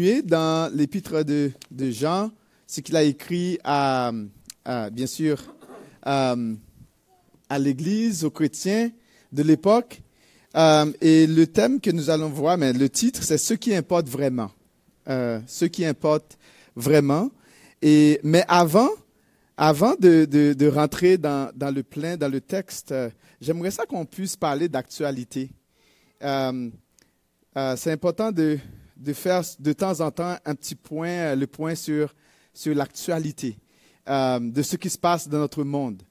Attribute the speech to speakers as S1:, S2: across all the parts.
S1: dans l'épître de, Jean, ce qu'il a écrit à, bien sûr, à, l'Église, aux chrétiens de l'époque. Euh, et le thème que nous allons voir, mais le titre, c'est ce qui importe vraiment. Euh, ce qui importe vraiment. Et, mais avant, avant de, rentrer dans, le plein, dans le texte, euh, j'aimerais ça qu'on puisse parler d'actualité. c'est important de, de faire de temps en temps un petit point, euh, le point sur, sur l'actualité euh, de ce qui se passe dans notre monde,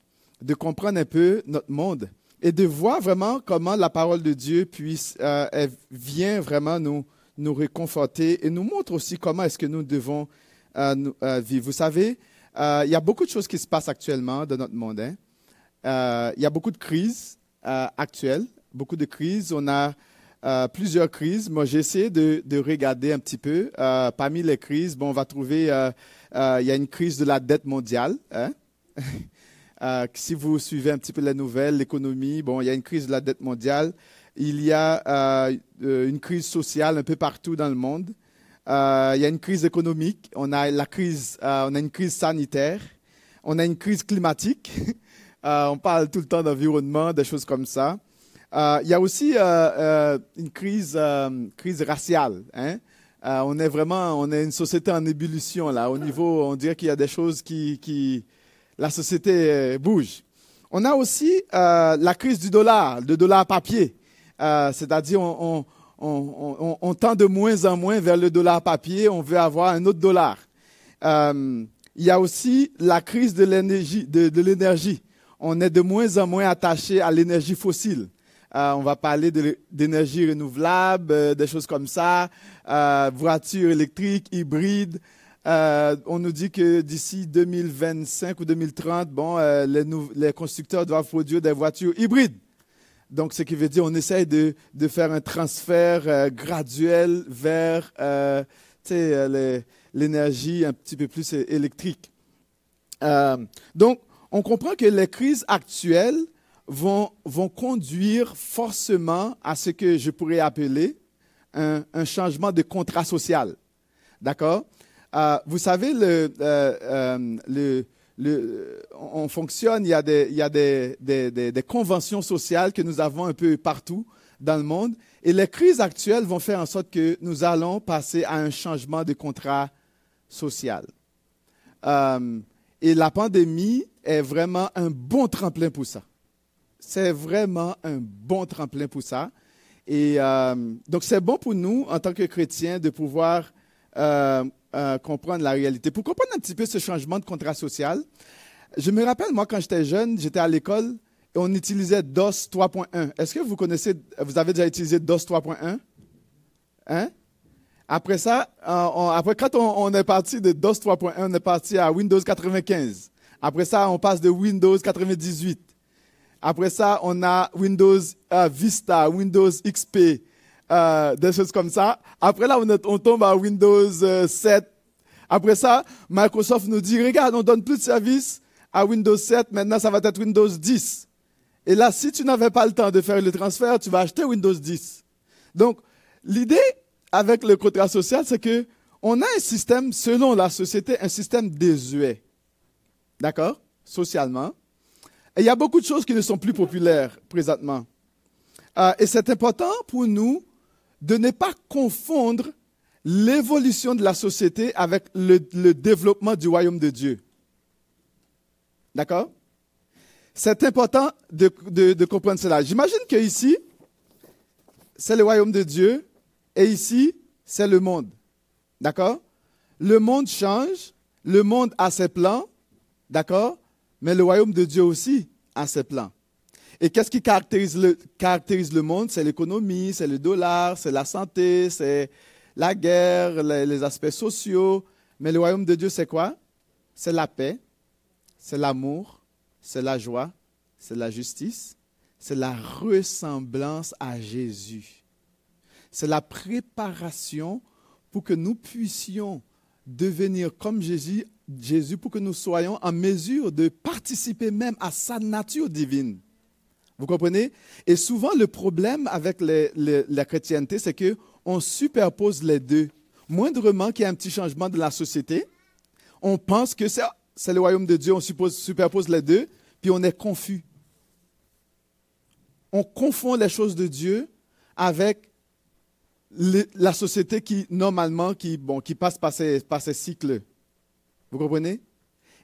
S1: de comprendre un peu notre monde et de voir vraiment comment la parole de Dieu puisse, euh, vient vraiment nous, nous réconforter et nous montre aussi comment est-ce que nous devons vivre. Vous savez, il y a beaucoup de choses qui se passent actuellement dans notre monde. Hein. il y a beaucoup de crises actuelles, beaucoup de crises. On a euh, plusieurs crises. Moi, j'ai essayé de, regarder un petit peu. Euh, parmi les crises, bon, on va trouver, euh, il y a une crise de la dette mondiale. Hein. si vous suivez un petit peu les nouvelles, l'économie, bon, il y a une crise de la dette mondiale. Il y a une crise sociale un peu partout dans le monde. il y a une crise économique. On a la crise, on a une crise sanitaire. On a une crise climatique. on parle tout le temps d'environnement, des choses comme ça. Euh, il y a aussi euh, euh, une crise, crise raciale. Hein. on est vraiment, on est une société en ébullition là. Au niveau, on dirait qu'il y a des choses qui, qui la société bouge. On a aussi la crise du dollar, le dollar papier. C'est-à-dire, on, on, on, tend de moins en moins vers le dollar papier. On veut avoir un autre dollar. il y a aussi la crise de l'énergie. De, de. On est de moins en moins attaché à l'énergie fossile. Euh, on va parler d'énergie renouvelable, euh, des choses comme ça, euh, voitures électriques, hybrides. on nous dit que d'ici 2025 ou 2030, bon, les, constructeurs doivent produire des voitures hybrides. Donc, ce qui veut dire on essaye de, faire un transfert graduel vers l'énergie un petit peu plus électrique. donc, on comprend que les crises actuelles vont, vont conduire forcément à ce que je pourrais appeler un, un changement de contrat social. D'accord? Euh, Vous savez, le, euh, euh, le, le, on fonctionne, il y a, des, il y a des, des, des, conventions sociales que nous avons un peu partout dans le monde. Et les crises actuelles vont faire en sorte que nous allons passer à un changement de contrat social. Euh, et la pandémie est vraiment un bon tremplin pour ça. C'est vraiment un bon tremplin pour ça. Et euh, donc, c'est bon pour nous, en tant que chrétiens, de pouvoir euh, euh, comprendre la réalité. Pour comprendre un petit peu ce changement de contrat social, je me rappelle, moi, quand j'étais jeune, j'étais à l'école et on utilisait DOS 3.1. Est-ce que vous connaissez, vous avez déjà utilisé DOS 3.1? Hein? Après ça, après, quand on, on, est parti de DOS 3.1, on est parti à Windows 95. Après ça, on passe de Windows 98. Après ça, on a Windows euh, Vista, Windows XP, euh, des choses comme ça. Après là, on, tombe à Windows 7. Euh, Après ça, Microsoft nous dit, regarde, on donne plus de services à Windows 7, maintenant ça va être Windows 10. Et là, si tu n'avais pas le temps de faire le transfert, tu vas acheter Windows 10. Donc, l'idée avec le contrat social, c'est que on a un système, selon la société, un système désuet. D'accord? Socialement. Et il y a beaucoup de choses qui ne sont plus populaires présentement. Euh, et c'est important pour nous de ne pas confondre l'évolution de la société avec le, développement du royaume de Dieu. D'accord? C'est important de, de comprendre cela. J'imagine que ici, c'est le royaume de Dieu et ici, c'est le monde. D'accord? Le monde change, le monde a ses plans, d'accord? Mais le royaume de Dieu aussi a ses plans. Et qu'est-ce qui caractérise le, monde? C'est l'économie, c'est le dollar, c'est la santé, c'est la guerre, les, aspects sociaux. Mais le royaume de Dieu, c'est quoi? C'est la paix, c'est l'amour, c'est la joie, c'est la justice, c'est la ressemblance à Jésus. C'est la préparation pour que nous puissions devenir comme Jésus Jésus pour que nous soyons en mesure de participer même à sa nature divine. Vous comprenez? Et souvent, le problème avec la chrétienté, c'est qu'on superpose les deux. moindrement qu'il y ait un petit changement de la société, on pense que c'est le royaume de Dieu, on superpose les deux, puis on est confus. On confond les choses de Dieu avec la société qui, normalement, qui, bon, qui passe par par cycles. Vous comprenez?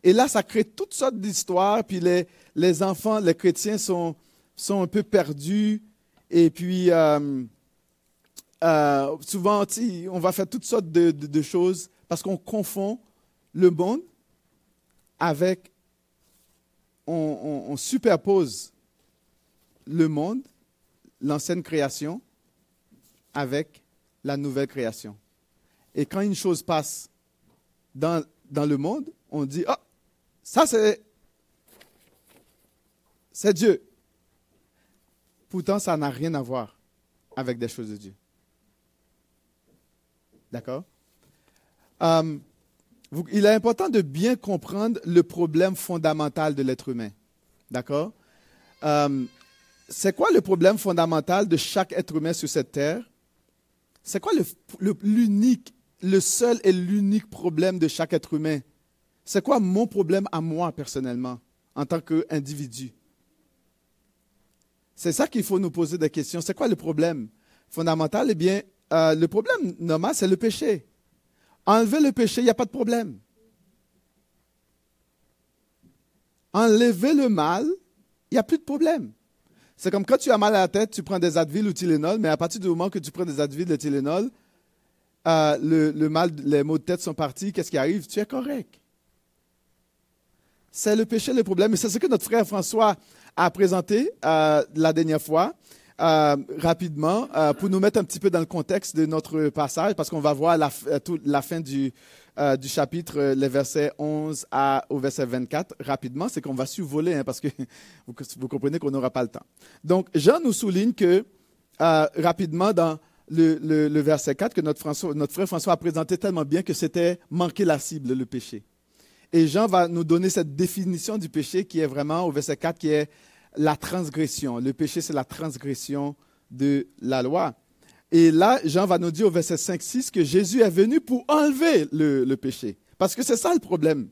S1: Et là, ça crée toutes sortes d'histoires, puis les, les enfants, les chrétiens sont, sont un peu perdus, et puis euh, euh, souvent, on va faire toutes sortes de, de, choses parce qu'on confond le monde avec, on, on superpose le monde, l'ancienne création, avec la nouvelle création. Et quand une chose passe dans, dans le monde, on dit, ah, ça c'est, c'est Dieu. Pourtant, ça n'a rien à voir avec des choses de Dieu. D'accord? Euh, Il est important de bien comprendre le problème fondamental de l'être humain. D'accord? Euh, C'est quoi le problème fondamental de chaque être humain sur cette terre? C'est quoi l'unique, le, seul et l'unique problème de chaque être humain? C'est quoi mon problème à moi personnellement, en tant qu'individu? C'est ça qu'il faut nous poser des questions. C'est quoi le problème fondamental? Eh bien, euh, le problème normal, c'est le péché. Enlever le péché, il n'y a pas de problème. Enlever le mal, il n'y a plus de problème. C'est comme quand tu as mal à la tête, tu prends des Advil ou Tylenol, mais à partir du moment que tu prends des Advil et Tylenol, euh, le, mal, les maux de tête sont partis, qu'est-ce qui arrive? Tu es correct. C'est le péché le problème. Et c'est ce que notre frère François a présenté euh, la dernière fois, euh, rapidement, pour nous mettre un petit peu dans le contexte de notre passage, parce qu'on va voir la, la fin du, euh, chapitre, euh, les versets 11 à, au verset 24, rapidement, c'est qu'on va survoler, hein, parce que vous, comprenez qu'on n'aura pas le temps. Donc, Jean nous souligne que, euh, rapidement, dans le, verset 4, que notre, frère François a présenté tellement bien que c'était manquer la cible, le péché. Et Jean va nous donner cette définition du péché qui est vraiment, au verset 4, qui est la transgression. Le péché, c'est la transgression de la loi. Et là, Jean va nous dire au verset 5-6 que Jésus est venu pour enlever le, péché. Parce que c'est ça le problème.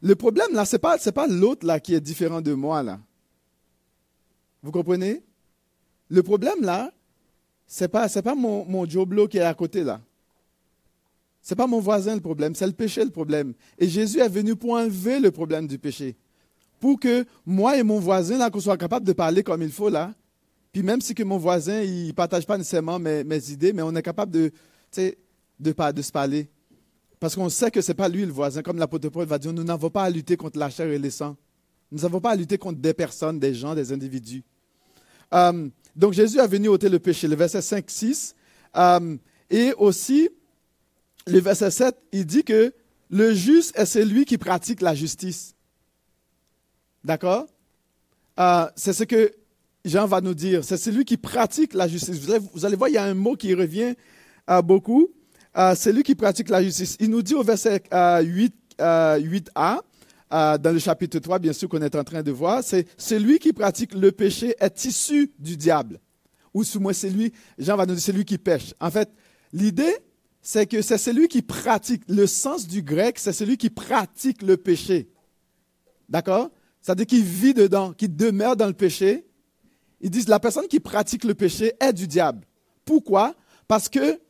S1: Le problème, là, ce n'est pas, pas l'autre là qui est différent de moi. là. Vous comprenez? Le problème, là, ce n'est pas, pas mon, mon Joblo qui est à côté, là. Ce n'est pas mon voisin le problème, c'est le péché le problème. Et Jésus est venu pour enlever le problème du péché. Pour que moi et mon voisin, là, qu'on soit capable de parler comme il faut, là, puis même si que mon voisin, il ne partage pas nécessairement mes, idées, mais on est capable de, de, de se parler. Parce qu'on sait que ce n'est pas lui le voisin. Comme l'apôtre Paul va dire, nous n'avons pas à lutter contre la chair et les sangs. Nous n'avons pas à lutter contre des personnes, des gens, des individus. Euh, donc Jésus a venu ôter le péché, le verset 5, 6. Euh, et aussi, le verset 7, il dit que le juste est celui qui pratique la justice. D'accord? Euh, C'est ce que Jean va nous dire, c'est celui qui pratique la justice. Vous allez, voir, il y a un mot qui revient euh, beaucoup. Euh, celui qui pratique la justice. Il nous dit au verset 8, euh, 8a, dans le chapitre 3, bien sûr, qu'on est en train de voir, c'est celui qui pratique le péché est issu du diable. Ou sous moi, c'est lui, Jean va nous dire, c'est lui qui pêche. En fait, l'idée, c'est que c'est celui qui pratique. Le sens du grec, c'est celui qui pratique le péché. D'accord? C'est-à-dire qu'il vit dedans, qui demeure dans le péché ils disent la personne qui pratique le péché est du diable. Pourquoi? Parce que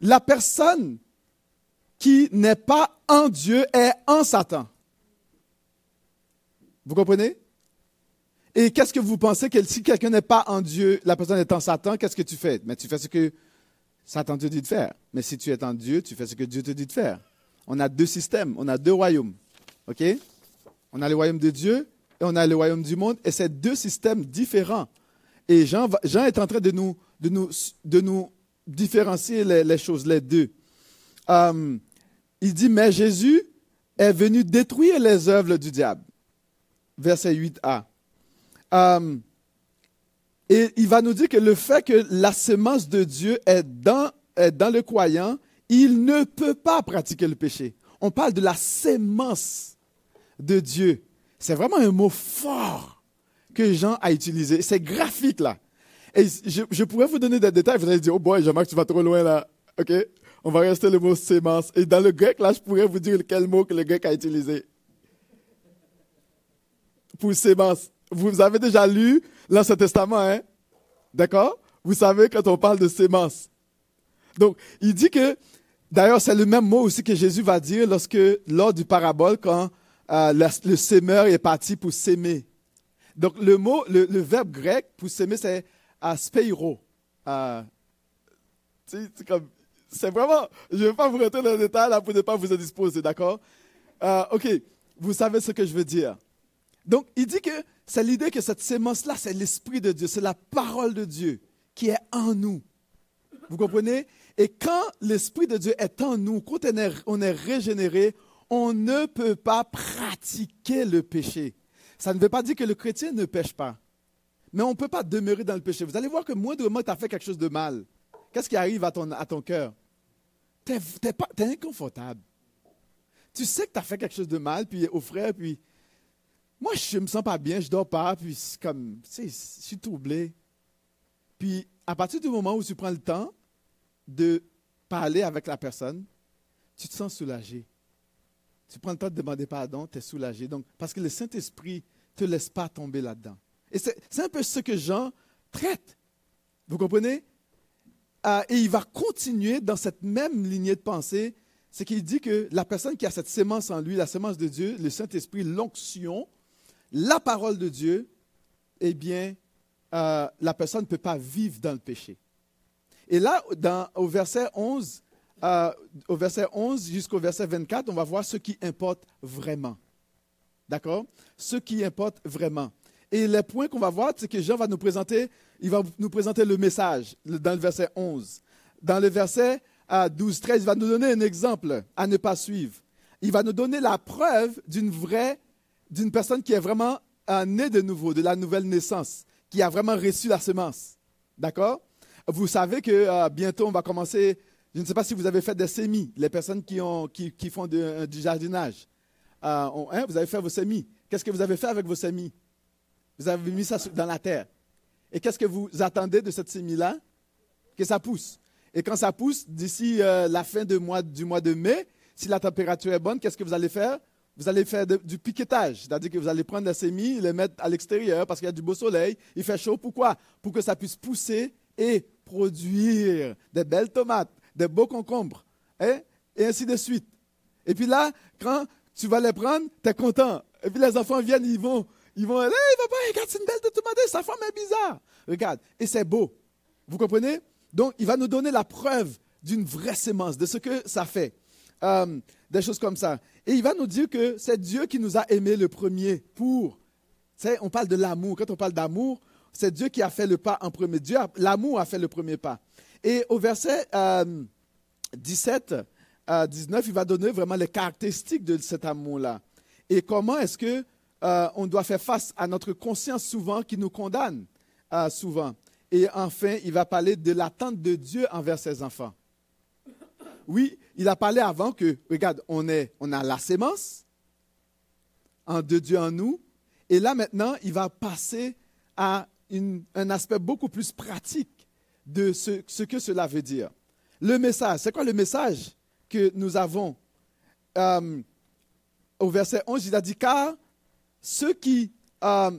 S1: la personne qui n'est pas en Dieu est en Satan. Vous comprenez? Et qu'est-ce que vous pensez que si quelqu'un n'est pas en Dieu, la personne est en Satan, qu'est-ce que tu fais? Mais tu fais ce que Satan te dit de faire. Mais si tu es en Dieu, tu fais ce que Dieu te dit de faire. On a deux systèmes, on a deux royaumes. OK? On a le royaume de Dieu et on a le royaume du monde, et c'est deux systèmes différents. Et Jean, est en train de nous différencier les, choses, les deux. Euh, il dit, mais Jésus est venu détruire les œuvres du diable. Verset 8a. Euh, et il va nous dire que le fait que la semence de Dieu est dans, est dans le croyant, il ne peut pas pratiquer le péché. On parle de la sémence de Dieu. C'est vraiment un mot fort que Jean a utilisé. C'est graphique là. Et je, pourrais vous donner des détails, vous allez dire, oh boy, Jean-Marc, tu vas trop loin là. OK? On va rester le mot sémence. Et dans le grec, là, je pourrais vous dire quel mot que le grec a utilisé. Pour sémence. Vous avez déjà lu l'Ancien Testament, hein? D'accord? Vous savez quand on parle de sémence. Donc, il dit que, d'ailleurs, c'est le même mot aussi que Jésus va dire lorsque, lors du parabole, quand euh, le, sémeur est parti pour s'aimer. Donc, le mot, le, verbe grec pour s'aimer, c'est aspeiro. Euh, c'est comme, c'est vraiment, je ne vais pas vous rentrer dans le détail là pour ne pas vous indisposer, d'accord? Euh, ok, vous savez ce que je veux dire. Donc, il dit que c'est l'idée que cette sémence-là, c'est l'Esprit de Dieu, c'est la parole de Dieu qui est en nous. Vous comprenez? Et quand l'Esprit de Dieu est en nous, quand on est, régénéré, on ne peut pas pratiquer le péché. Ça ne veut pas dire que le chrétien ne pêche pas. Mais on ne peut pas demeurer dans le péché. Vous allez voir que moindrement tu as fait quelque chose de mal, qu'est-ce qui arrive à ton, cœur? Tu es, inconfortable. Tu sais que tu as fait quelque chose de mal, puis au frère, puis moi, je me sens pas bien, je dors pas, puis comme, je suis troublé. Puis à partir du moment où tu prends le temps de parler avec la personne, tu te sens soulagé. Tu prends le temps de demander pardon, tu es soulagé. Donc, parce que le Saint-Esprit ne te laisse pas tomber là-dedans. Et c'est un peu ce que Jean traite. Vous comprenez? Euh, et il va continuer dans cette même lignée de pensée. C'est qu'il dit que la personne qui a cette sémence en lui, la sémence de Dieu, le Saint-Esprit, l'onction, la parole de Dieu, eh bien, euh, la personne ne peut pas vivre dans le péché. Et là, dans, au verset 11, euh, au verset 11 jusqu'au verset 24, on va voir ce qui importe vraiment. D'accord? Ce qui importe vraiment. Et les points qu'on va voir, c'est que Jean va nous présenter, il va nous présenter le message dans le verset 11. Dans le verset 12, euh, 13, il va nous donner un exemple à ne pas suivre. Il va nous donner la preuve d'une vraie, d'une personne qui est vraiment née de nouveau, de la nouvelle naissance qui a vraiment reçu la semence. D'accord? Vous savez que euh, bientôt, on va commencer. Je ne sais pas si vous avez fait des semis, les personnes qui, ont, qui, font euh, du jardinage. Euh, hein, vous avez fait vos semis. Qu'est-ce que vous avez fait avec vos semis? Vous avez mis ça dans la terre. Et qu'est-ce que vous attendez de cette semis-là? Que ça pousse. Et quand ça pousse, d'ici la fin du mois de mai, si la température est bonne, qu'est-ce que vous allez faire? Vous allez faire du piquetage, c'est-à-dire que vous allez prendre la semis, les mettre à l'extérieur parce qu'il y a du beau soleil, il fait chaud. Pourquoi? Pour que ça puisse pousser et produire des belles tomates, des beaux concombres, hein? et ainsi de suite. Et puis là, quand tu vas les prendre, tu es content. Et puis les enfants viennent, ils vont, ils vont, hey, papa, regarde, c'est une belle tomate, sa forme est bizarre. Regarde, et c'est beau. Vous comprenez? Donc, il va nous donner la preuve d'une vraie sémence, de ce que ça fait. Euh, des choses comme ça. Et il va nous dire que c'est Dieu qui nous a aimés le premier pour. On parle de l'amour. Quand on parle d'amour, c'est Dieu qui a fait le pas en premier. Dieu, l'amour a fait le premier pas. Et au verset 17 à 19, il va donner vraiment les caractéristiques de cet amour-là. Et comment est-ce que euh, on doit faire face à notre conscience souvent qui nous condamne euh, souvent. Et enfin, il va parler de l'attente de Dieu envers ses enfants. Oui, il a parlé avant que, regarde, on, est, on a la sémence en de Dieu en nous. Et là, maintenant, il va passer à un aspect beaucoup plus pratique de ce, que cela veut dire. Le message, c'est quoi le message que nous avons? Euh, Au verset 11, il a dit, car ce qui euh,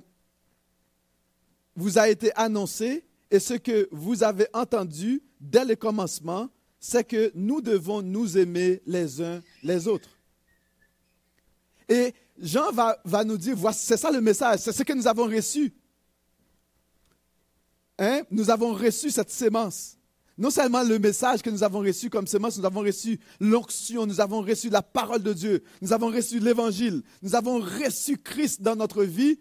S1: vous a été annoncé et ce que vous avez entendu dès le commencement, c'est que nous devons nous aimer les uns les autres. Et Jean va, nous dire, c'est ça le message, c'est ce que nous avons reçu. Hein? Nous avons reçu cette sémence. Non seulement le message que nous avons reçu comme sémence, nous avons reçu l'onction, nous avons reçu la parole de Dieu, nous avons reçu l'évangile, nous avons reçu Christ dans notre vie.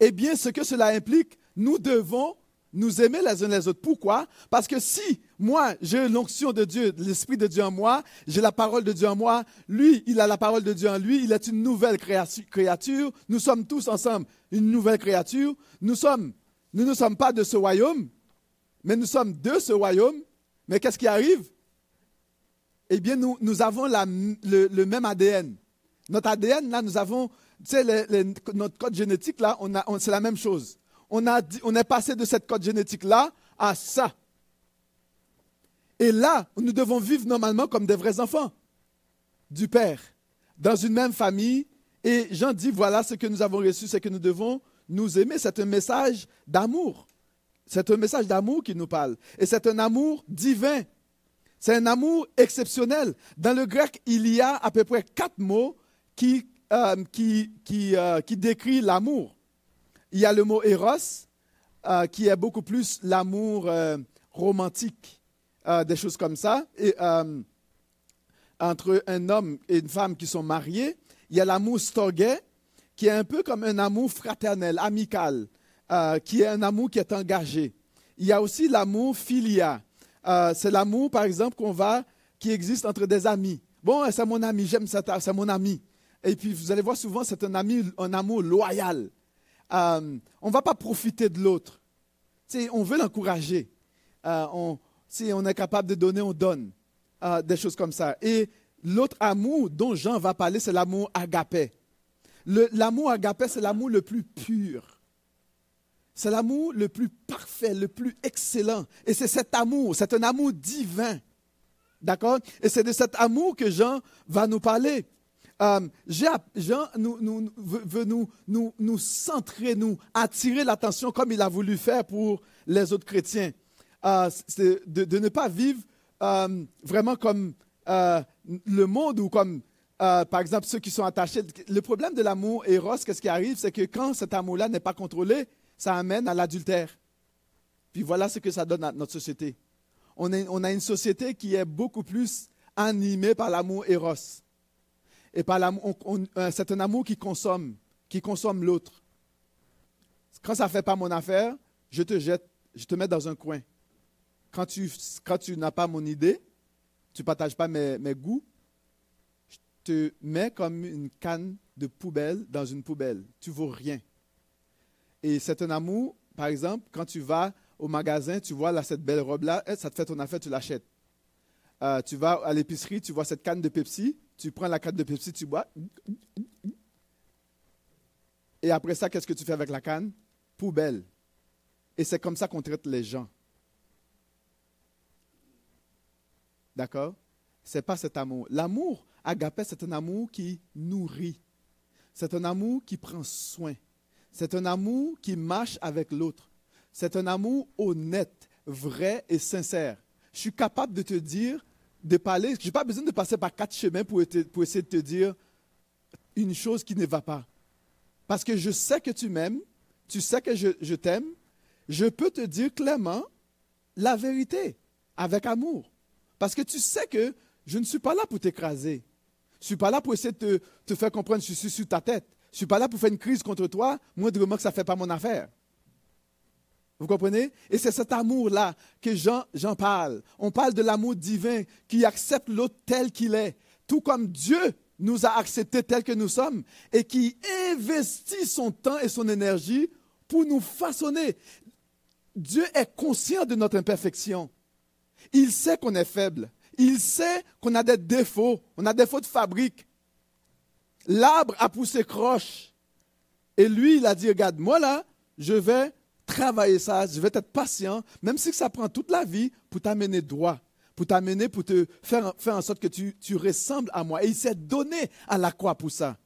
S1: Eh bien, ce que cela implique, nous devons nous aimer les uns les autres. Pourquoi? Parce que si moi, j'ai l'onction de Dieu, l'Esprit de Dieu en moi, j'ai la parole de Dieu en moi, lui, il a la parole de Dieu en lui, il est une nouvelle créature, nous sommes tous ensemble une nouvelle créature, nous sommes, nous ne sommes pas de ce royaume, mais nous sommes de ce royaume, mais qu'est-ce qui arrive? Eh bien, nous, avons le, même ADN. Notre ADN, là, nous avons, tu sais, notre code génétique, là, on, c'est la même chose on, a on est passé de cette code génétique-là à ça. Et là, nous devons vivre normalement comme des vrais enfants du Père, dans une même famille. Et Jean dit, voilà ce que nous avons reçu, c'est que nous devons nous aimer. C'est un message d'amour. C'est un message d'amour qui nous parle. Et c'est un amour divin. C'est un amour exceptionnel. Dans le grec, il y a à peu près quatre mots qui, euh, euh, qui décrit l'amour. Il y a le mot eros, euh, qui est beaucoup plus l'amour romantique, des choses comme ça. Entre un homme et une femme qui sont mariés. Il y a l'amour storge, qui est un peu comme un amour fraternel, amical, qui est un amour qui est engagé. Il y a aussi l'amour filia, euh, c'est l'amour, par exemple, qu'on va, qui existe entre des amis. Bon, c'est mon ami, j'aime ça, c'est mon ami. Et puis, vous allez voir souvent, c'est un, ami, un amour loyal. Euh, on ne va pas profiter de l'autre. On veut l'encourager. Euh, on, si on est capable de donner, on donne. des choses comme ça. Et l'autre amour dont Jean va parler, c'est l'amour agapé. L'amour agapé, c'est l'amour le plus pur. C'est l'amour le plus parfait, le plus excellent. Et c'est cet amour, c'est un amour divin. D'accord? Et c'est de cet amour que Jean va nous parler. Euh, Jean nous, veut nous, nous, centrer, nous attirer l'attention comme il a voulu faire pour les autres chrétiens. Euh, de, de, ne pas vivre euh, vraiment comme le monde ou comme, par exemple, ceux qui sont attachés. Le problème de l'amour éros, qu'est-ce qui arrive? C'est que quand cet amour-là n'est pas contrôlé, ça amène à l'adultère. Puis voilà ce que ça donne à notre société. On, a une société qui est beaucoup plus animée par l'amour éros. Et euh, c'est un amour qui consomme, qui consomme l'autre. Quand ça ne fait pas mon affaire, je te jette, je te mets dans un coin. Quand tu, n'as pas mon idée, tu ne partages pas mes, mes goûts, je te mets comme une canne de poubelle dans une poubelle. Tu vaux rien. Et c'est un amour, par exemple, quand tu vas au magasin, tu vois là, cette belle robe-là, eh, ça te fait ton affaire, tu l'achètes. Euh, tu vas à l'épicerie, tu vois cette canne de Pepsi, tu prends la canne de Pepsi, tu bois. Et après ça, qu'est-ce que tu fais avec la canne? Poubelle. Et c'est comme ça qu'on traite les gens. D'accord? C'est pas cet amour. L'amour, agapé, c'est un amour qui nourrit. C'est un amour qui prend soin. C'est un amour qui marche avec l'autre. C'est un amour honnête, vrai et sincère. Je suis capable de te dire, de parler, je n'ai pas besoin de passer par quatre chemins pour, essayer de te dire une chose qui ne va pas. Parce que je sais que tu m'aimes, tu sais que je, t'aime, je peux te dire clairement la vérité, avec amour. Parce que tu sais que je ne suis pas là pour t'écraser. Je ne suis pas là pour essayer de te, te faire comprendre que je suis sur ta tête. Je ne suis pas là pour faire une crise contre toi, moindrement que ça ne fait pas mon affaire. Vous comprenez? Et c'est cet amour-là que Jean, Jean parle. On parle de l'amour divin qui accepte l'autre tel qu'il est, tout comme Dieu nous a acceptés tel que nous sommes et qui investit son temps et son énergie pour nous façonner. Dieu est conscient de notre imperfection. Il sait qu'on est faible. Il sait qu'on a des défauts. On a des défauts de fabrique. L'arbre a poussé croche. Et lui, il a dit, regarde, moi là, je vais travailler ça, je vais être patient, même si ça prend toute la vie pour t'amener droit, pour t'amener, pour te faire, faire en sorte que tu, tu ressembles à moi. Et il s'est donné à la croix pour ça.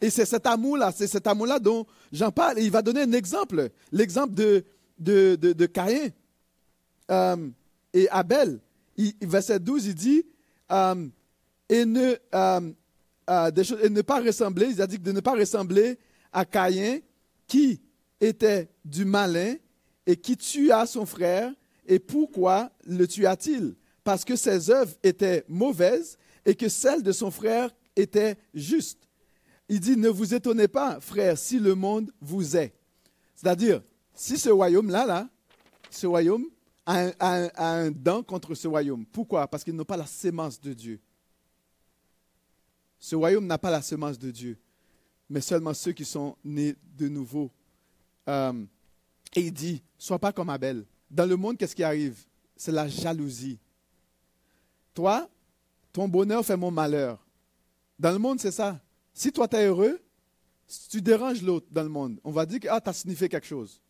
S1: Et c'est cet amour-là, c'est cet amour-là dont j'en parle. Et il va donner un exemple, l'exemple de, de, de, Caïn euh, et Abel. Il, verset 12, il dit, euh, et ne, euh, des choses, et ne pas ressembler, il a dit de ne pas ressembler à Caïn qui était du malin et qui tua son frère. Et pourquoi le tua-t-il? Parce que ses œuvres étaient mauvaises et que celles de son frère étaient justes. Il dit, ne vous étonnez pas, frère, si le monde vous est. C'est-à-dire, si ce royaume-là, là, ce royaume a un, a un dent contre ce royaume. Pourquoi? Parce qu'ils n'ont pas la sémence de Dieu. Ce royaume n'a pas la semence de Dieu, mais seulement ceux qui sont nés de nouveau. Euh, et il dit, sois pas comme Abel. Dans le monde, qu'est-ce qui arrive? C'est la jalousie. Toi, ton bonheur fait mon malheur. Dans le monde, c'est ça. Si toi, tu es heureux, tu déranges l'autre dans le monde, on va dire que ah, tu as signifié quelque chose.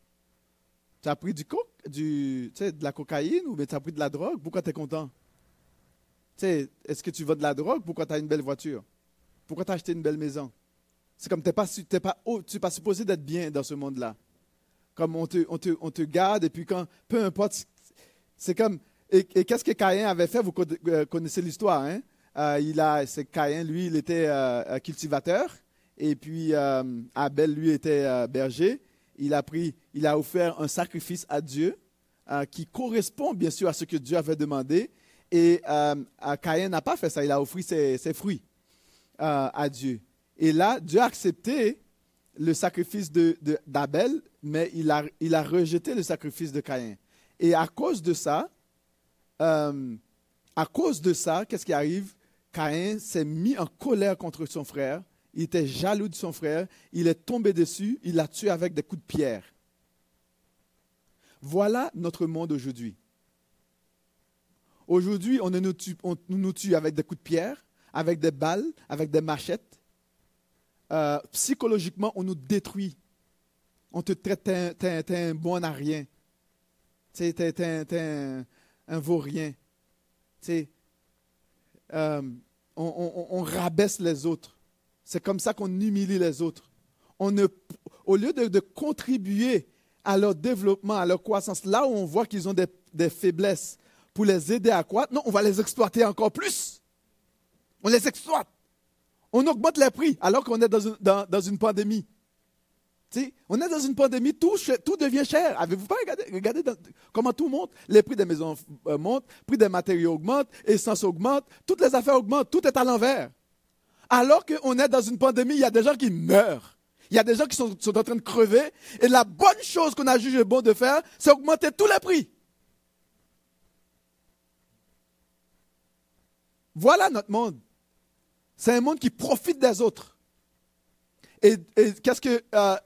S1: Tu as pris du coke, du, tu de la cocaïne ou tu as pris de la drogue, pourquoi tu es content? Tu est-ce que tu vas de la drogue, pourquoi tu as une belle voiture? Pourquoi tu as acheté une belle maison? C'est comme tu n'es pas, pas, pas supposé d'être bien dans ce monde-là. Comme on te, on, te, on te garde et puis quand, peu importe, c'est comme, et, qu'est-ce que Caïn avait fait? Vous euh, connaissez l'histoire, hein? Euh, il a, c'est Caïn, lui, il était euh, cultivateur et puis Abel, lui, était berger il a pris, il a offert un sacrifice à Dieu qui correspond bien sûr à ce que Dieu avait demandé. Et Caïn n'a pas fait ça, il a offert ses, fruits euh, à Dieu. Et là, Dieu a accepté le sacrifice d'Abel, mais il a, rejeté le sacrifice de Caïn. Et à cause de ça, à cause de ça, qu'est-ce qui arrive? Caïn s'est mis en colère contre son frère il était jaloux de son frère, il est tombé dessus, il l'a tué avec des coups de pierre. Voilà notre monde aujourd'hui. Aujourd'hui, on nous tue avec des coups de pierre, avec des balles, avec des machettes. Euh, psychologiquement, on nous détruit. On te traite, t'es un bon à rien. T'es un, un vaurien. Euh, on rabaisse les autres. C'est comme ça qu'on humilie les autres. Au lieu de, contribuer à leur développement, à leur croissance, là où on voit qu'ils ont des, faiblesses, pour les aider à croître, non, on va les exploiter encore plus. On les exploite. On augmente les prix alors qu'on est dans une, pandémie. on est dans une pandémie, tout, devient cher. Avez-vous pas regardé, comment tout monte? Les prix des maisons euh, montent, les prix des matériaux augmentent, l'essence augmente, toutes les affaires augmentent, tout est à l'envers alors qu'on est dans une pandémie, il y a des gens qui meurent. Il y a des gens qui sont, en train de crever. Et la bonne chose qu'on a jugé bon de faire, c'est augmenter tous les prix. Voilà notre monde. C'est un monde qui profite des autres. Et, qu'est-ce que euh,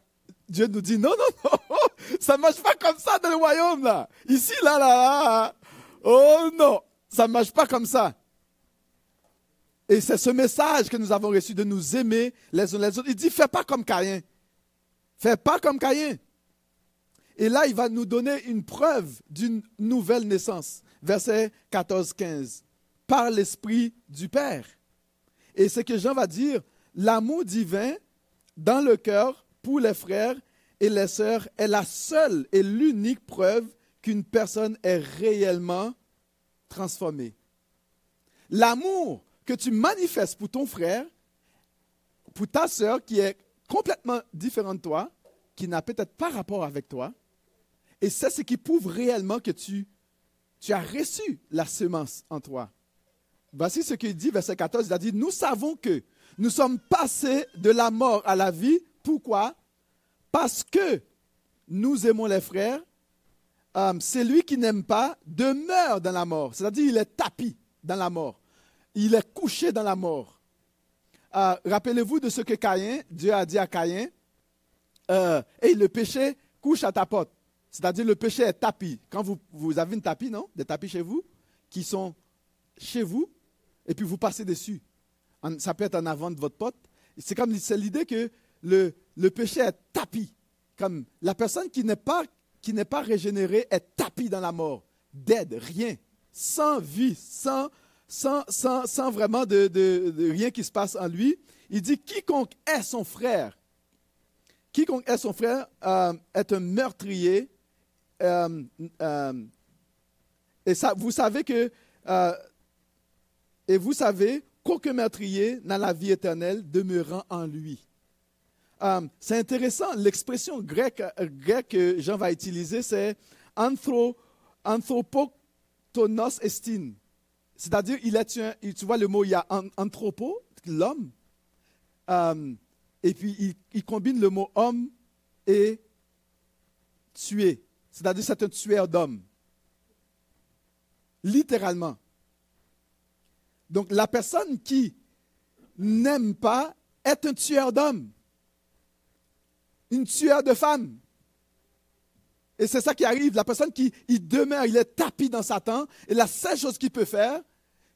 S1: Dieu nous dit? Non, non, non, ça ne marche pas comme ça dans le royaume, là. Ici, là, là, là. Oh non, ça ne marche pas comme ça. Et c'est ce message que nous avons reçu de nous aimer les uns les autres. Il dit, fais pas comme Caïn. Fais pas comme Caïn. Et là, il va nous donner une preuve d'une nouvelle naissance. Verset 14-15. Par l'Esprit du Père. Et ce que Jean va dire, l'amour divin dans le cœur pour les frères et les sœurs est la seule et l'unique preuve qu'une personne est réellement transformée. L'amour que tu manifestes pour ton frère, pour ta sœur qui est complètement différente de toi, qui n'a peut-être pas rapport avec toi, et c'est ce qui prouve réellement que tu, tu as reçu la semence en toi. Voici ce qu'il dit, verset 14, il a dit, nous savons que nous sommes passés de la mort à la vie. Pourquoi? Parce que nous aimons les frères. Euh, celui qui n'aime pas demeure dans la mort. C'est-à-dire, il est tapis dans la mort il est couché dans la mort. Euh, rappelez-vous de ce que Caïn, Dieu a dit à Caïn, euh, et le péché couche à ta porte. C'est-à-dire le péché est tapis. Quand vous, vous avez une tapis, non? Des tapis chez vous, qui sont chez vous, et puis vous passez dessus. Ça peut être en avant de votre porte. C'est comme l'idée que le, le péché est tapis. Comme la personne qui n'est pas, qui n'est pas régénérée est tapis dans la mort. Dead, rien. Sans vie, sans, sans, sans, vraiment de, rien qui se passe en lui. Il dit, quiconque est son frère, quiconque est son frère euh, est un meurtrier. Euh, euh, et ça, vous savez que, et vous savez qu'aucun meurtrier n'a la vie éternelle demeurant en lui. c'est intéressant, l'expression grecque, que Jean va utiliser, c'est anthro, anthropotonos estin. C'est-à-dire, il est, tu vois le mot, il y a anthropo, l'homme, euh, et puis il, combine le mot homme et tuer. C'est-à-dire, c'est un tueur d'hommes. Littéralement. Donc, la personne qui n'aime pas est un tueur d'hommes. Une tueur de femmes. Et c'est ça qui arrive. La personne qui demeure, il est tapis dans Satan. Et la seule chose qu'il peut faire,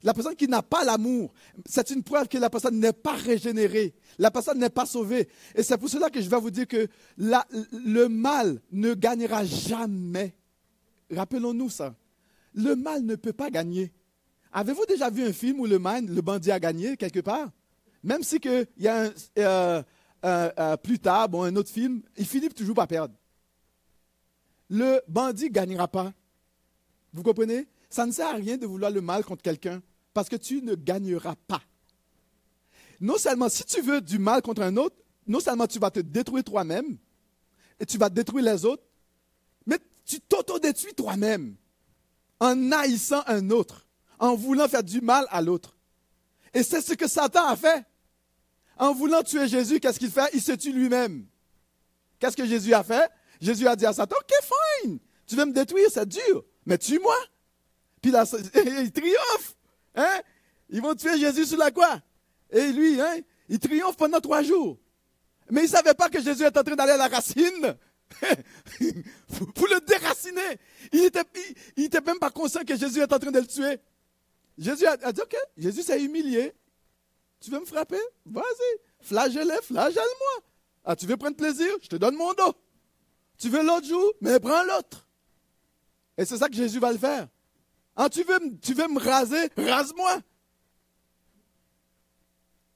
S1: La personne qui n'a pas l'amour, c'est une preuve que la personne n'est pas régénérée. La personne n'est pas sauvée. Et c'est pour cela que je vais vous dire que le mal ne gagnera jamais. Rappelons-nous ça. Le mal ne peut pas gagner. Avez-vous déjà vu un film où le mal, le bandit a gagné quelque part? Même si y a un, euh, euh, euh, plus tard, bon, un autre film, il finit toujours par perdre. Le bandit ne gagnera pas. Vous comprenez? Ça ne sert à rien de vouloir le mal contre quelqu'un parce que tu ne gagneras pas. Non seulement si tu veux du mal contre un autre, non seulement tu vas te détruire toi-même et tu vas détruire les autres, mais tu t'autodétruis toi-même en haïssant un autre, en voulant faire du mal à l'autre. Et c'est ce que Satan a fait. En voulant tuer Jésus, qu'est-ce qu'il fait? Il se tue lui-même. Qu'est-ce que Jésus a fait? Jésus a dit à Satan, ok, fine, tu veux me détruire, c'est dur, mais tue-moi. Puis il triomphe. Hein? Ils vont tuer Jésus sur la croix. Et lui, hein, il triomphe pendant trois jours. Mais il ne savait pas que Jésus est en train d'aller à la racine pour le déraciner. Il n'était il, était même pas conscient que Jésus est en train de le tuer. Jésus a, dit, OK, Jésus s'est humilié. Tu veux me frapper? Vas-y. Flagelle, flagelle-moi. Ah, tu veux prendre plaisir? Je te donne mon dos. Tu veux l'autre joue? Mais prends l'autre. Et c'est ça que Jésus va le faire. Ah, tu veux, tu veux me raser? Rase-moi.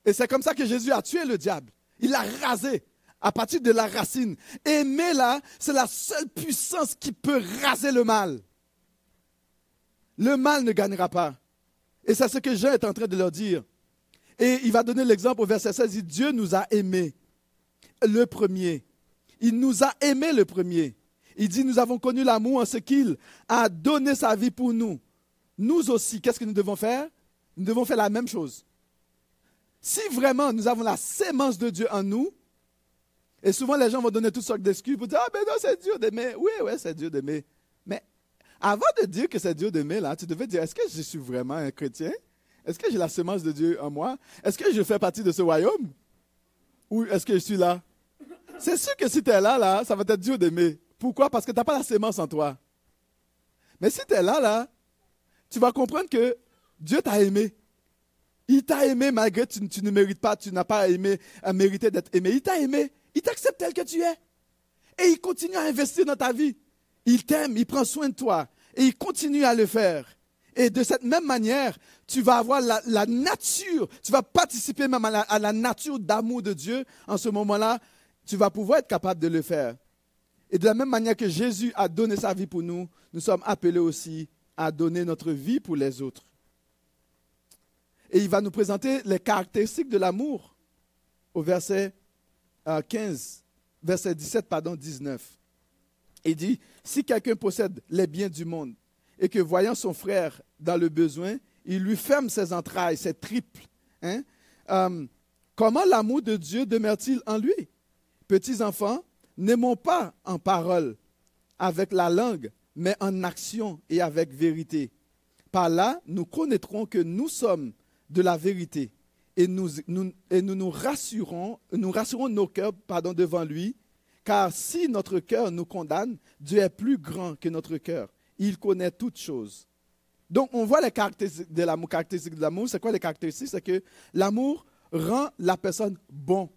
S1: Et c'est comme ça que Jésus a tué le diable. Il l'a rasé à partir de la racine. Aimer là, c'est la seule puissance qui peut raser le mal. Le mal ne gagnera pas. Et c'est ce que Jean est en train de leur dire. Et il va donner l'exemple au verset 16. Il dit, Dieu nous a aimés le premier. Il nous a aimés le premier. Il dit, nous avons connu l'amour en ce qu'il a donné sa vie pour nous. Nous aussi, qu'est-ce que nous devons faire? Nous devons faire la même chose. Si vraiment nous avons la sémence de Dieu en nous, et souvent les gens vont donner toutes sortes d'excuses pour dire, ah ben non, c'est Dieu d'aimer. Oui, oui, c'est Dieu d'aimer. Avant de dire que c'est Dieu d'aimer, là, tu devais dire, est-ce que je suis vraiment un chrétien? Est-ce que j'ai la semence de Dieu en moi? Est-ce que je fais partie de ce royaume? Ou est-ce que je suis là? C'est sûr que si tu es là, ça va être dur d'aimer. Pourquoi? Parce que tu n'as pas la sémence en toi. Mais si tu es là, tu vas comprendre que Dieu t'a aimé. Il t'a aimé malgré que tu, ne mérites pas, tu n'as pas aimé, à mériter d'être aimé. Il t'a aimé. Il t'accepte tel que tu es. Et il continue à investir dans ta vie. Il t'aime, il prend soin de toi. Et il continue à le faire. Et de cette même manière, tu vas avoir la, nature, tu vas participer même à la, nature d'amour de Dieu. En ce moment-là, tu vas pouvoir être capable de le faire. Et de la même manière que Jésus a donné sa vie pour nous, nous sommes appelés aussi à donner notre vie pour les autres. Et il va nous présenter les caractéristiques de l'amour au verset 15, euh, verset 17, pardon, 19. Il dit, si quelqu'un possède les biens du monde et que voyant son frère dans le besoin, il lui ferme ses entrailles, ses triples. Hein? Euh, comment l'amour de Dieu demeure-t-il en lui? Petits enfants, n'aimons pas en parole, avec la langue, mais en action et avec vérité. Par là, nous connaîtrons que nous sommes de la vérité et nous nous, et nous, nous rassurons, nous rassurons nos cœurs pardon, devant lui, car si notre cœur nous condamne, Dieu est plus grand que notre cœur il connaît toutes choses. Donc, on voit les caractéristiques de l'amour. Caractéristiques de l'amour, c'est quoi les caractéristiques? C'est que l'amour rend la personne bon.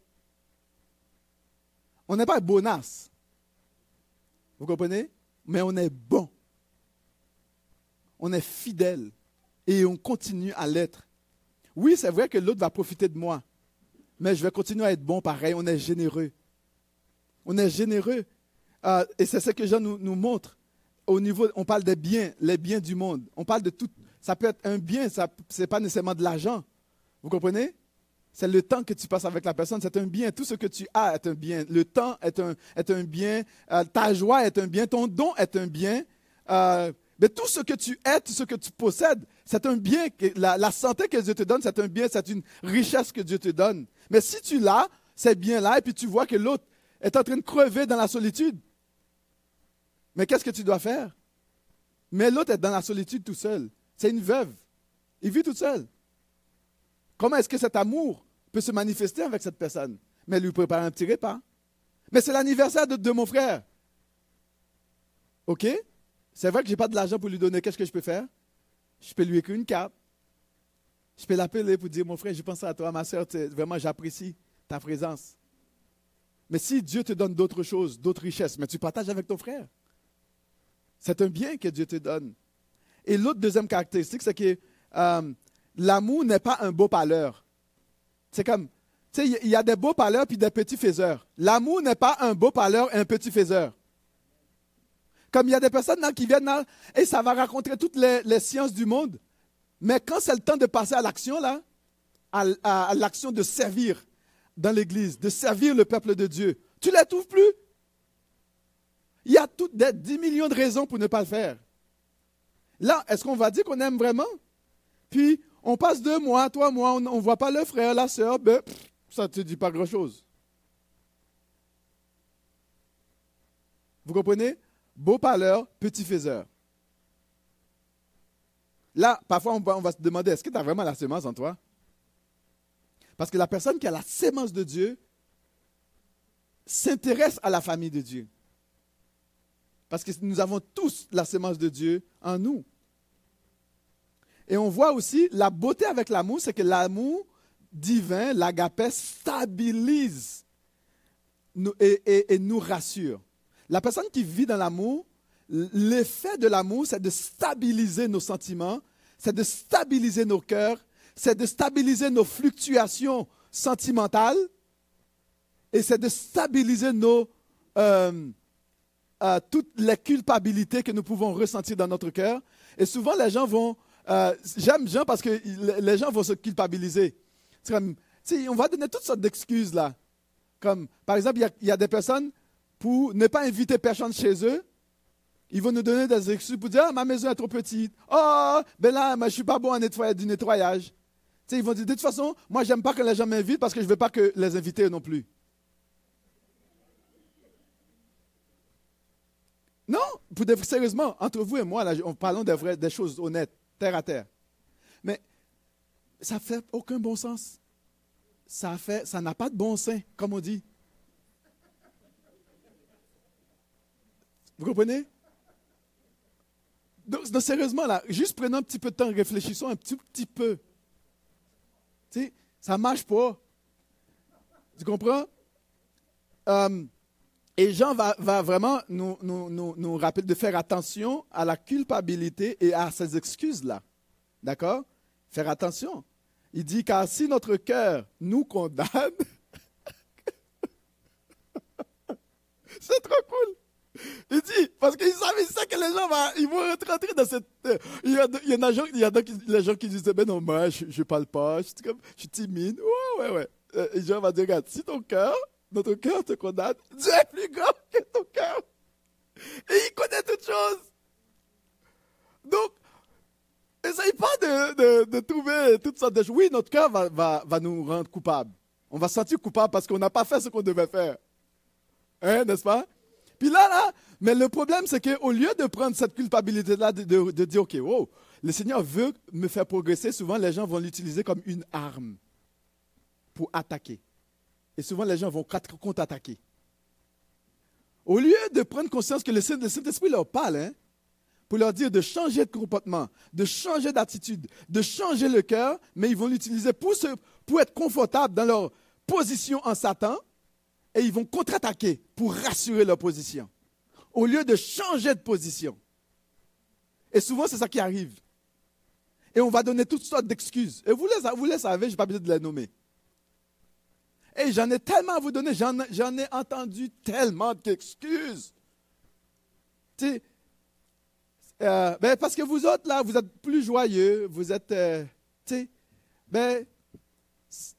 S1: On n'est pas bonasse. Vous comprenez? Mais on est bon. On est fidèle. Et on continue à l'être. Oui, c'est vrai que l'autre va profiter de moi. Mais je vais continuer à être bon pareil. On est généreux. On est généreux. Euh, et c'est ce que Jean nous, montre au niveau, on parle des biens, les biens du monde. On parle de tout. Ça peut être un bien, ce n'est pas nécessairement de l'argent. Vous comprenez? C'est le temps que tu passes avec la personne, c'est un bien. Tout ce que tu as est un bien. Le temps est un, est un bien. Euh, ta joie est un bien. Ton don est un bien. Euh, mais tout ce que tu es, tout ce que tu possèdes, c'est un bien. La, la santé que Dieu te donne, c'est un bien, c'est une richesse que Dieu te donne. Mais si tu l'as, c'est bien-là, et puis tu vois que l'autre est en train de crever dans la solitude, mais qu'est-ce que tu dois faire? Mais l'autre est dans la solitude tout seul. C'est une veuve. Il vit tout seul. Comment est-ce que cet amour peut se manifester avec cette personne? Mais lui prépare un petit repas. Mais c'est l'anniversaire de, mon frère. OK? C'est vrai que je n'ai pas de l'argent pour lui donner. Qu'est-ce que je peux faire? Je peux lui écrire une carte. Je peux l'appeler pour dire, mon frère, je pense à toi, ma soeur, vraiment, j'apprécie ta présence. Mais si Dieu te donne d'autres choses, d'autres richesses, mais tu partages avec ton frère. C'est un bien que Dieu te donne. Et l'autre deuxième caractéristique, c'est que euh, l'amour n'est pas un beau parleur. C'est comme, tu sais, il y a des beaux parleurs puis des petits faiseurs. L'amour n'est pas un beau parleur et un petit faiseur. Comme il y a des personnes qui viennent là, et ça va raconter toutes les, sciences du monde. Mais quand c'est le temps de passer à l'action, là, à, l'action de servir dans l'Église, de servir le peuple de Dieu, tu ne les trouves plus? Il y a toutes des 10 millions de raisons pour ne pas le faire. Là, est-ce qu'on va dire qu'on aime vraiment? Puis, on passe deux mois, trois mois, on ne voit pas le frère, la soeur, ben, ça ne te dit pas grand-chose. Vous comprenez? Beau parleur, petit faiseur. Là, parfois, on va, se demander, est-ce que tu as vraiment la sémence en toi? Parce que la personne qui a la sémence de Dieu s'intéresse à la famille de Dieu. Parce que nous avons tous la sémence de Dieu en nous. Et on voit aussi la beauté avec l'amour, c'est que l'amour divin, l'agapé, stabilise et, nous rassure. La personne qui vit dans l'amour, l'effet de l'amour, c'est de stabiliser nos sentiments, c'est de stabiliser nos cœurs, c'est de stabiliser nos fluctuations sentimentales et c'est de stabiliser nos, euh, euh, toutes les culpabilités que nous pouvons ressentir dans notre cœur. Et souvent, les gens vont... Euh, j'aime Jean parce que les gens vont se culpabiliser. Comme, on va donner toutes sortes d'excuses là. Comme, par exemple, il y, a des personnes pour ne pas inviter personne chez eux. Ils vont nous donner des excuses pour dire ah, ma maison est trop petite. Oh, ben là, je ne suis pas bon à nettoyer, du nettoyage. Ils vont dire de toute façon, moi, j'aime pas que les gens m'invitent parce que je ne veux pas que les invités non plus. Non, sérieusement, entre vous et moi, là, parlons des, vraies, des choses honnêtes, terre à terre. Mais ça ne fait aucun bon sens. Ça ça n'a pas de bon sens, comme on dit. Vous comprenez? Donc, sérieusement, là, juste prenons un petit peu de temps, réfléchissons un petit, petit peu. Ça ne marche pas. Tu comprends? Euh, et Jean va, vraiment nous, nous, rappeler de faire attention à la culpabilité et à ces excuses-là. D'accord? Faire attention. Il dit, car si notre cœur nous condamne, c'est trop cool. Il dit, parce qu'il savait ça que les gens ils vont rentrer dans cette. Euh, il y a, il y a, il y a les gens qui disent, ben non, moi, je ne parle pas, je comme, je suis timide. Ouais, ouais, ouais. Euh, et Jean va dire, regarde, si ton cœur notre cœur te condamne. Dieu est plus grand que ton cœur. Et il connaît toutes choses. Donc, essaye pas de, de, trouver toutes sortes de choses. Oui, notre cœur va, va, va, nous rendre coupables. On va se sentir coupable parce qu'on n'a pas fait ce qu'on devait faire. Hein, n'est-ce pas? Puis là, là, mais le problème, c'est qu'au lieu de prendre cette culpabilité-là, de, de, dire, OK, wow, le Seigneur veut me faire progresser, souvent les gens vont l'utiliser comme une arme pour attaquer. Et souvent, les gens vont contre-attaquer. Au lieu de prendre conscience que le Saint-Esprit leur parle, hein, pour leur dire de changer de comportement, de changer d'attitude, de changer le cœur, mais ils vont l'utiliser pour, pour être confortables dans leur position en Satan, et ils vont contre-attaquer pour rassurer leur position, au lieu de changer de position. Et souvent, c'est ça qui arrive. Et on va donner toutes sortes d'excuses. Et vous les, savez, je n'ai pas besoin de les nommer. Et j'en ai tellement à vous donner, j'en ai entendu tellement d'excuses. Tu euh, ben parce que vous autres, là, vous êtes plus joyeux, vous êtes, euh, tu sais, ben,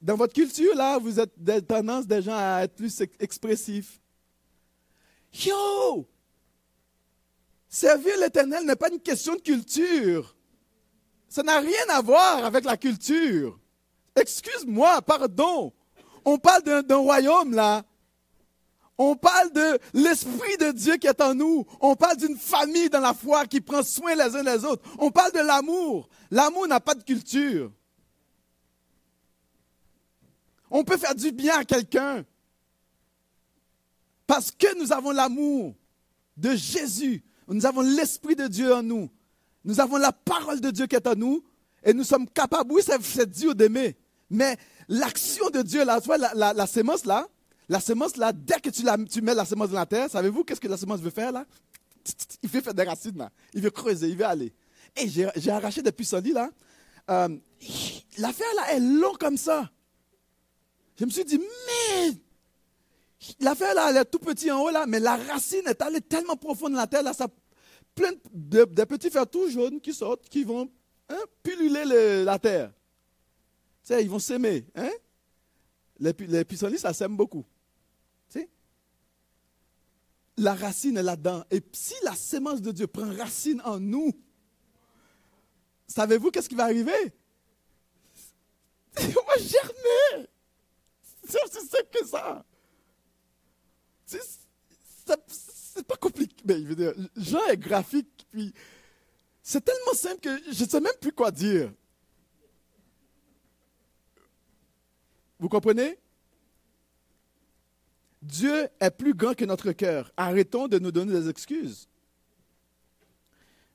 S1: dans votre culture, là, vous êtes des tendances des gens à être plus expressifs. Yo! Servir l'Éternel n'est pas une question de culture. Ça n'a rien à voir avec la culture. Excuse-moi, pardon. On parle d'un royaume là. On parle de l'Esprit de Dieu qui est en nous. On parle d'une famille dans la foi qui prend soin les uns des autres. On parle de l'amour. L'amour n'a pas de culture. On peut faire du bien à quelqu'un parce que nous avons l'amour de Jésus. Nous avons l'Esprit de Dieu en nous. Nous avons la parole de Dieu qui est en nous. Et nous sommes capables, oui, c'est Dieu d'aimer. Mais l'action de Dieu, la, la, sémence là, la sémence là, dès que tu, la, tu mets la sémence dans la terre, savez-vous qu'est-ce que la sémence veut faire là? Il veut faire des racines là. Il veut creuser, il veut aller. Et j'ai arraché des pissenlits là. Euh, L'affaire là est longue comme ça. Je me suis dit, mais l'affaire là, elle est tout petit en haut là, mais la racine est allée tellement profonde dans la terre là, ça plein de, petits fers tout jaunes qui sortent, qui vont hein, pulluler la terre. Tu sais, ils vont s'aimer. Hein? Les, les pissenlits, ça sème beaucoup. Tu sais? La racine est là-dedans. Et si la sémence de Dieu prend racine en nous, savez-vous qu'est-ce qui va arriver? On va germer. C'est aussi simple que ça. C'est pas compliqué. Mais je veux dire, Jean est graphique, puis c'est tellement simple que je ne sais même plus quoi dire. Vous comprenez? Dieu est plus grand que notre cœur. Arrêtons de nous donner des excuses.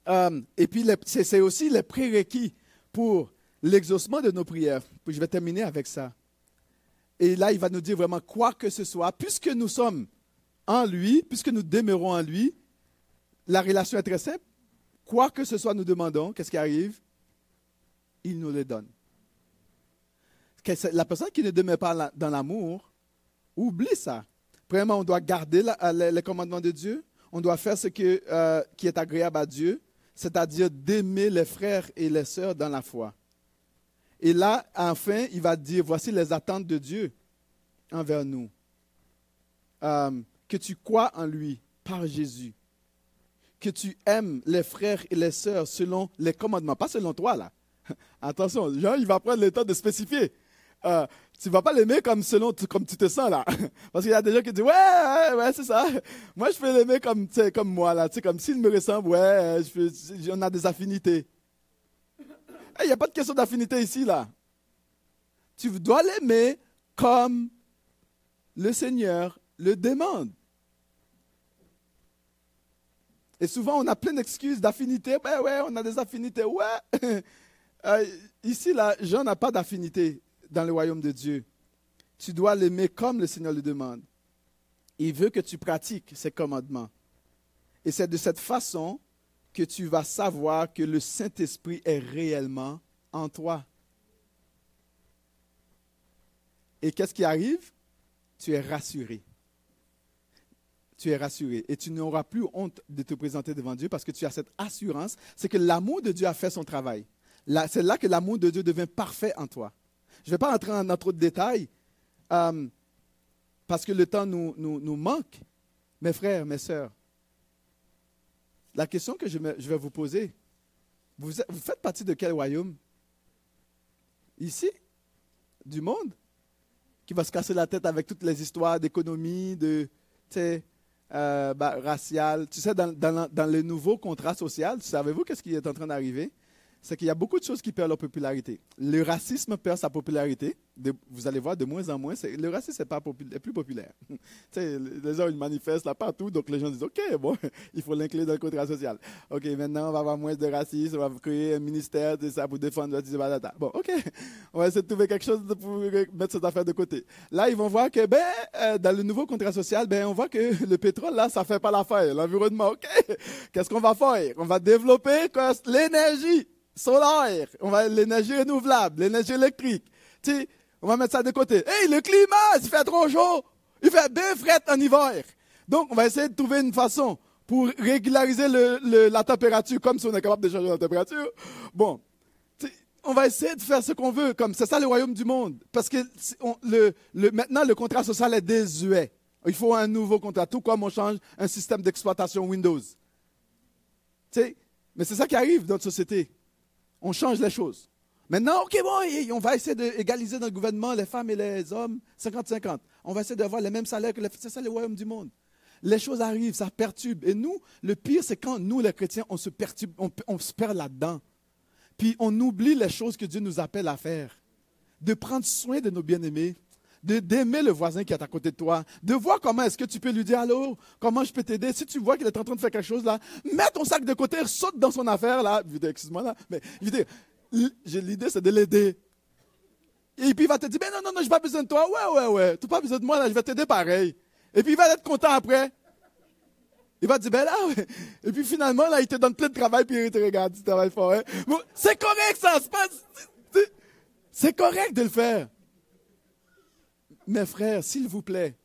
S1: Euh, et puis, c'est aussi les prérequis pour l'exaucement de nos prières. Puis je vais terminer avec ça. Et là, il va nous dire vraiment quoi que ce soit, puisque nous sommes en lui, puisque nous demeurons en lui, la relation est très simple. Quoi que ce soit nous demandons, qu'est-ce qui arrive? Il nous le donne. La personne qui ne demeure pas dans l'amour, oublie ça. Premièrement, on doit garder les commandements de Dieu. On doit faire ce euh, qui est agréable à Dieu, c'est-à-dire d'aimer les frères et les sœurs dans la foi. Et là, enfin, il va dire, voici les attentes de Dieu envers nous. Euh, que tu crois en lui par Jésus. Que tu aimes les frères et les sœurs selon les commandements, pas selon toi là. Attention, Jean, il va prendre le temps de spécifier. Euh, tu ne vas pas l'aimer comme selon comme tu te sens là. Parce qu'il y a des gens qui disent Ouais, ouais, c'est ça. Moi, je peux l'aimer comme, comme moi là. Comme s'il me ressemble, ouais, je on a des affinités. Il n'y a pas de question d'affinité ici, là. Tu dois l'aimer comme le Seigneur le demande. Et souvent, on a plein d'excuses d'affinité. Ouais, ouais, on a des affinités. Ouais. Euh, ici, là, Jean n'a pas d'affinité dans le royaume de Dieu. Tu dois l'aimer comme le Seigneur le demande. Il veut que tu pratiques ses commandements. Et c'est de cette façon que tu vas savoir que le Saint-Esprit est réellement en toi. Et qu'est-ce qui arrive? Tu es rassuré. Tu es rassuré. Et tu n'auras plus honte de te présenter devant Dieu parce que tu as cette assurance. C'est que l'amour de Dieu a fait son travail. C'est là que l'amour de Dieu devient parfait en toi. Je ne vais pas entrer dans trop de détails euh, parce que le temps nous, nous, nous manque. Mes frères, mes sœurs, la question que je, vais vous poser, vous, faites partie de quel royaume? Ici? Du monde? Qui va se casser la tête avec toutes les histoires d'économie, de euh, bah, racial. Tu sais, dans, dans, dans le nouveau contrat social, savez-vous qu'est-ce qui est en train d'arriver? C'est qu'il y a beaucoup de choses qui perdent leur popularité. Le racisme perd sa popularité. vous allez voir de moins en moins. Le racisme n'est pas plus populaire. les gens ils manifestent là partout, donc les gens disent OK, bon, il faut l'inclure dans le contrat social. OK, maintenant on va avoir moins de racisme, on va créer un ministère de ça pour défendre Bon, OK, on va essayer de trouver quelque chose pour mettre cette affaire de côté. Là, ils vont voir que ben, euh, dans le nouveau contrat social, ben, on voit que le pétrole, là, ça fait pas l'affaire. L'environnement, OK, qu'est-ce qu'on va faire? On va développer l'énergie solaire, on va l'énergie renouvelable, l'énergie électrique. Tu on va mettre ça de côté. Hey, le climat, il fait trop chaud. Il fait bien fret en hiver. Donc, on va essayer de trouver une façon pour régulariser le, la température, comme si on est capable de changer la température. Bon, on va essayer de faire ce qu'on veut, comme c'est ça le royaume du monde. Parce que le, le, maintenant, le contrat social est désuet. Il faut un nouveau contrat, tout comme on change un système d'exploitation Windows. mais c'est ça qui arrive dans notre société on change les choses. Maintenant, OK, bon, on va essayer d'égaliser dans le gouvernement les femmes et les hommes 50-50. On va essayer d'avoir les mêmes salaires que les C'est ça le royaume du monde. Les choses arrivent, ça perturbe. Et nous, le pire, c'est quand nous, les chrétiens, on se perturbe, on, se perd là-dedans. Puis on oublie les choses que Dieu nous appelle à faire. De prendre soin de nos bien-aimés, d'aimer le voisin qui est à côté de toi, de voir comment est-ce que tu peux lui dire allô, comment je peux t'aider? Si tu vois qu'il est en train de faire quelque chose là, mets ton sac de côté, saute dans son affaire là. Excuse-moi là, mais l'idée, c'est de l'aider. Et puis il va te dire, mais non, non, non, je n'ai pas besoin de toi. Ouais, ouais, ouais. Tu n'as pas besoin de moi, là, je vais t'aider pareil. Et puis il va être content après. Il va te dire, ben là, ouais. Et puis finalement, là, il te donne plein de travail, puis il te regarde, tu travailles fort. Hein? c'est correct, ça se. C'est correct de le faire. Mes frères, s'il vous plaît,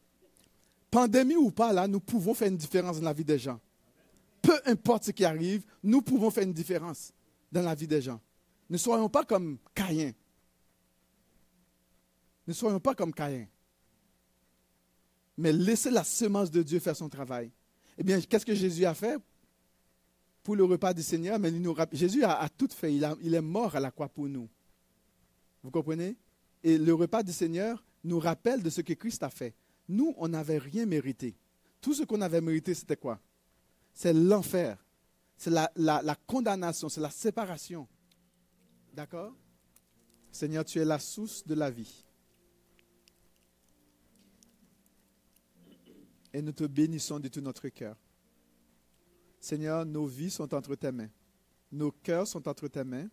S1: pandémie ou pas, là, nous pouvons faire une différence dans la vie des gens. Peu importe ce qui arrive, nous pouvons faire une différence dans la vie des gens. Ne soyons pas comme Caïn. Ne soyons pas comme Caïn. Mais laissez la semence de Dieu faire son travail. Eh bien, qu'est-ce que Jésus a fait pour le repas du Seigneur? Mais Jésus a, tout fait. il est mort à la croix pour nous. Vous comprenez? Et le repas du Seigneur nous rappelle de ce que Christ a fait. Nous, on n'avait rien mérité. Tout ce qu'on avait mérité, c'était quoi? C'est l'enfer. C'est la, la condamnation, c'est la séparation. D'accord? Seigneur, tu es la source de la vie. Et nous te bénissons de tout notre cœur. Seigneur, nos vies sont entre tes mains. Nos cœurs sont entre tes mains.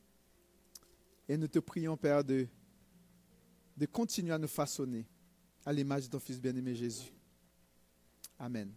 S1: Et nous te prions, Père, de, de continuer à nous façonner à l'image de ton Fils bien-aimé Jésus. Amen.